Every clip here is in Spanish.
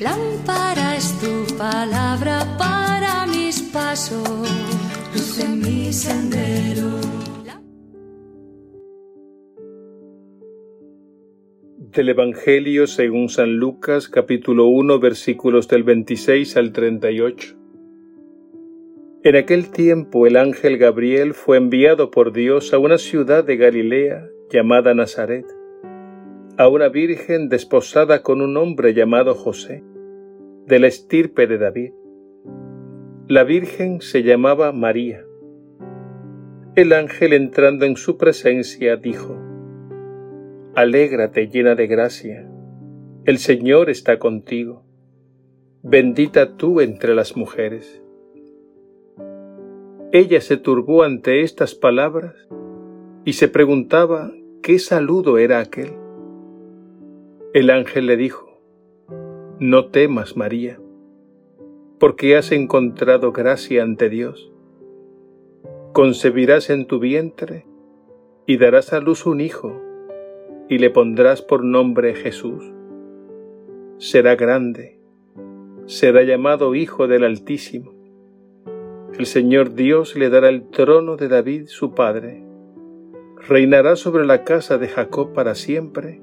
Lámpara es tu palabra para mis pasos, luz en mi sendero. Del Evangelio según San Lucas capítulo 1 versículos del 26 al 38. En aquel tiempo el ángel Gabriel fue enviado por Dios a una ciudad de Galilea llamada Nazaret, a una virgen desposada con un hombre llamado José, de la estirpe de David. La virgen se llamaba María. El ángel entrando en su presencia dijo, Alégrate llena de gracia, el Señor está contigo, bendita tú entre las mujeres ella se turbó ante estas palabras y se preguntaba qué saludo era aquel. El ángel le dijo, No temas, María, porque has encontrado gracia ante Dios. Concebirás en tu vientre y darás a luz un hijo y le pondrás por nombre Jesús. Será grande, será llamado Hijo del Altísimo el Señor Dios le dará el trono de David su padre. Reinará sobre la casa de Jacob para siempre,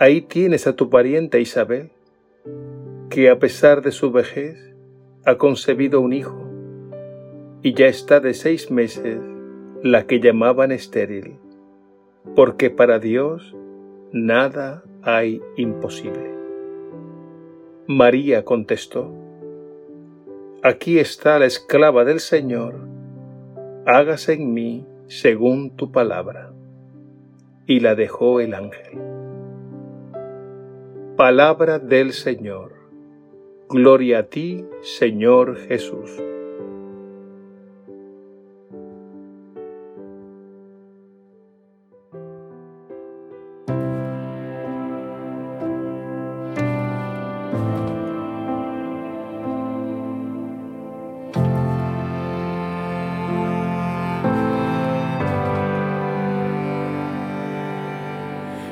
Ahí tienes a tu pariente Isabel, que a pesar de su vejez ha concebido un hijo, y ya está de seis meses la que llamaban estéril, porque para Dios nada hay imposible. María contestó, Aquí está la esclava del Señor, hágase en mí según tu palabra. Y la dejó el ángel. Palabra del Señor. Gloria a ti, Señor Jesús.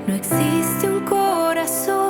No existe un corazón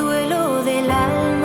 consuelo del alma.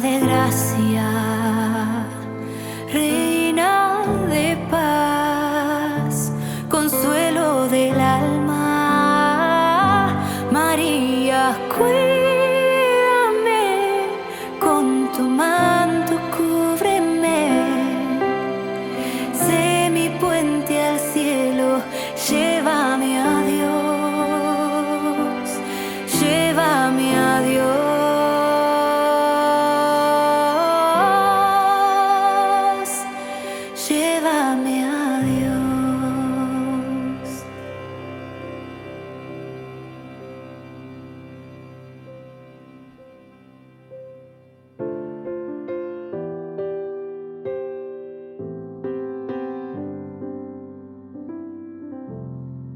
de gracia.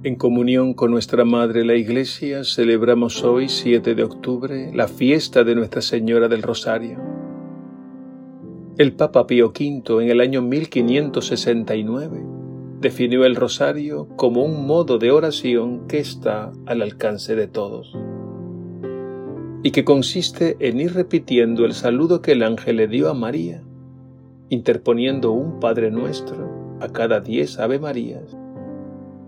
En comunión con nuestra Madre la Iglesia, celebramos hoy, 7 de octubre, la fiesta de Nuestra Señora del Rosario. El Papa Pío V, en el año 1569, definió el rosario como un modo de oración que está al alcance de todos y que consiste en ir repitiendo el saludo que el ángel le dio a María, interponiendo un Padre Nuestro a cada diez Ave Marías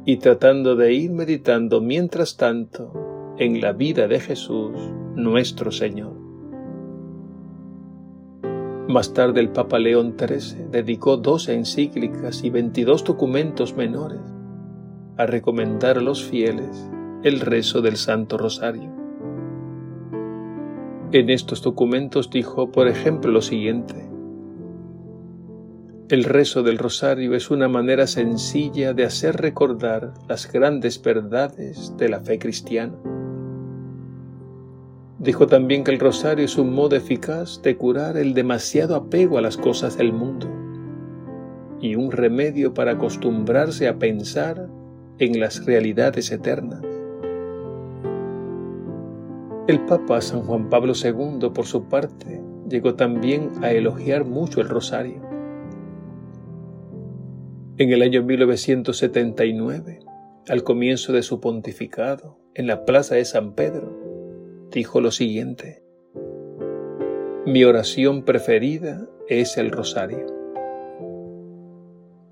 y tratando de ir meditando mientras tanto en la vida de Jesús, nuestro Señor. Más tarde el Papa León XIII dedicó dos encíclicas y 22 documentos menores a recomendar a los fieles el rezo del Santo Rosario. En estos documentos dijo, por ejemplo, lo siguiente. El rezo del rosario es una manera sencilla de hacer recordar las grandes verdades de la fe cristiana. Dijo también que el rosario es un modo eficaz de curar el demasiado apego a las cosas del mundo y un remedio para acostumbrarse a pensar en las realidades eternas. El Papa San Juan Pablo II, por su parte, llegó también a elogiar mucho el rosario en el año 1979, al comienzo de su pontificado, en la plaza de San Pedro, dijo lo siguiente, Mi oración preferida es el rosario.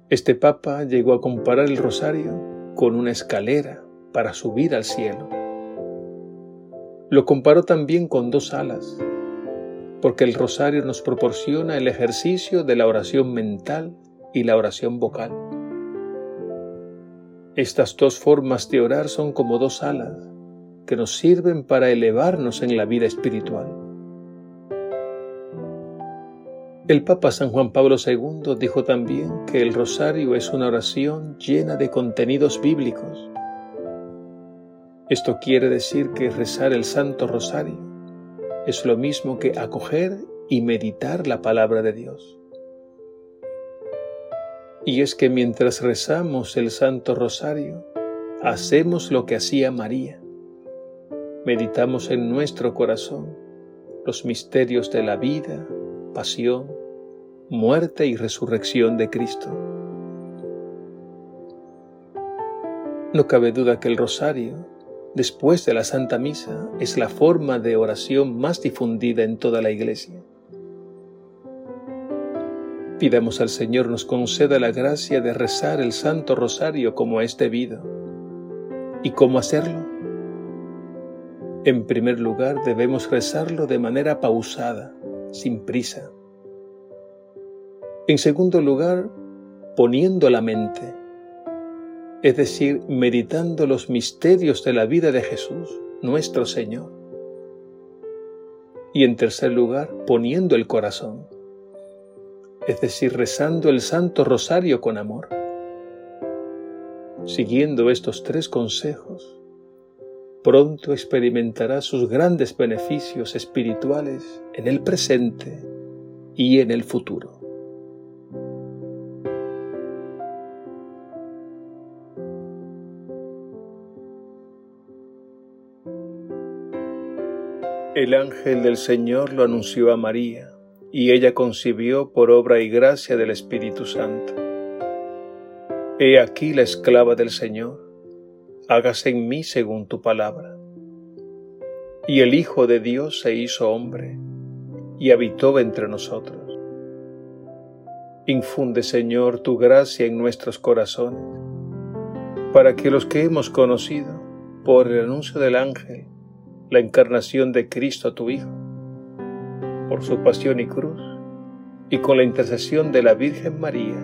Este papa llegó a comparar el rosario con una escalera para subir al cielo. Lo comparó también con dos alas, porque el rosario nos proporciona el ejercicio de la oración mental y la oración vocal. Estas dos formas de orar son como dos alas que nos sirven para elevarnos en la vida espiritual. El Papa San Juan Pablo II dijo también que el rosario es una oración llena de contenidos bíblicos. Esto quiere decir que rezar el Santo Rosario es lo mismo que acoger y meditar la palabra de Dios. Y es que mientras rezamos el Santo Rosario, hacemos lo que hacía María. Meditamos en nuestro corazón los misterios de la vida, pasión, muerte y resurrección de Cristo. No cabe duda que el rosario después de la Santa Misa es la forma de oración más difundida en toda la Iglesia. Pidamos al Señor nos conceda la gracia de rezar el Santo Rosario como es debido. ¿Y cómo hacerlo? En primer lugar, debemos rezarlo de manera pausada, sin prisa. En segundo lugar, poniendo la mente, es decir, meditando los misterios de la vida de Jesús, nuestro Señor. Y en tercer lugar, poniendo el corazón, es decir, rezando el Santo Rosario con amor. Siguiendo estos tres consejos, pronto experimentará sus grandes beneficios espirituales en el presente y en el futuro. El ángel del Señor lo anunció a María, y ella concibió por obra y gracia del Espíritu Santo. He aquí la esclava del Señor, hágase en mí según tu palabra. Y el Hijo de Dios se hizo hombre, y habitó entre nosotros. Infunde, Señor, tu gracia en nuestros corazones, para que los que hemos conocido, por el anuncio del ángel, la encarnación de Cristo tu Hijo, por su pasión y cruz, y con la intercesión de la Virgen María,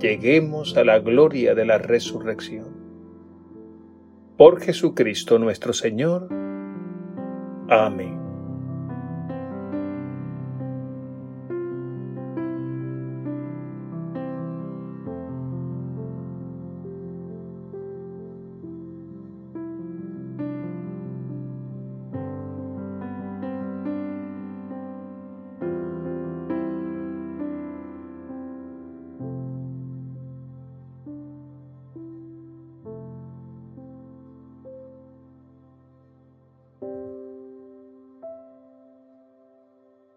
lleguemos a la gloria de la resurrección. Por Jesucristo nuestro Señor. Amén.